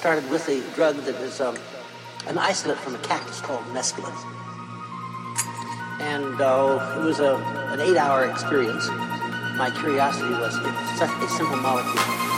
started with a drug that is um, an isolate from a cactus called mescaline. And uh, it was a, an eight hour experience. My curiosity was it's such a simple molecule.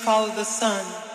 Follow the sun.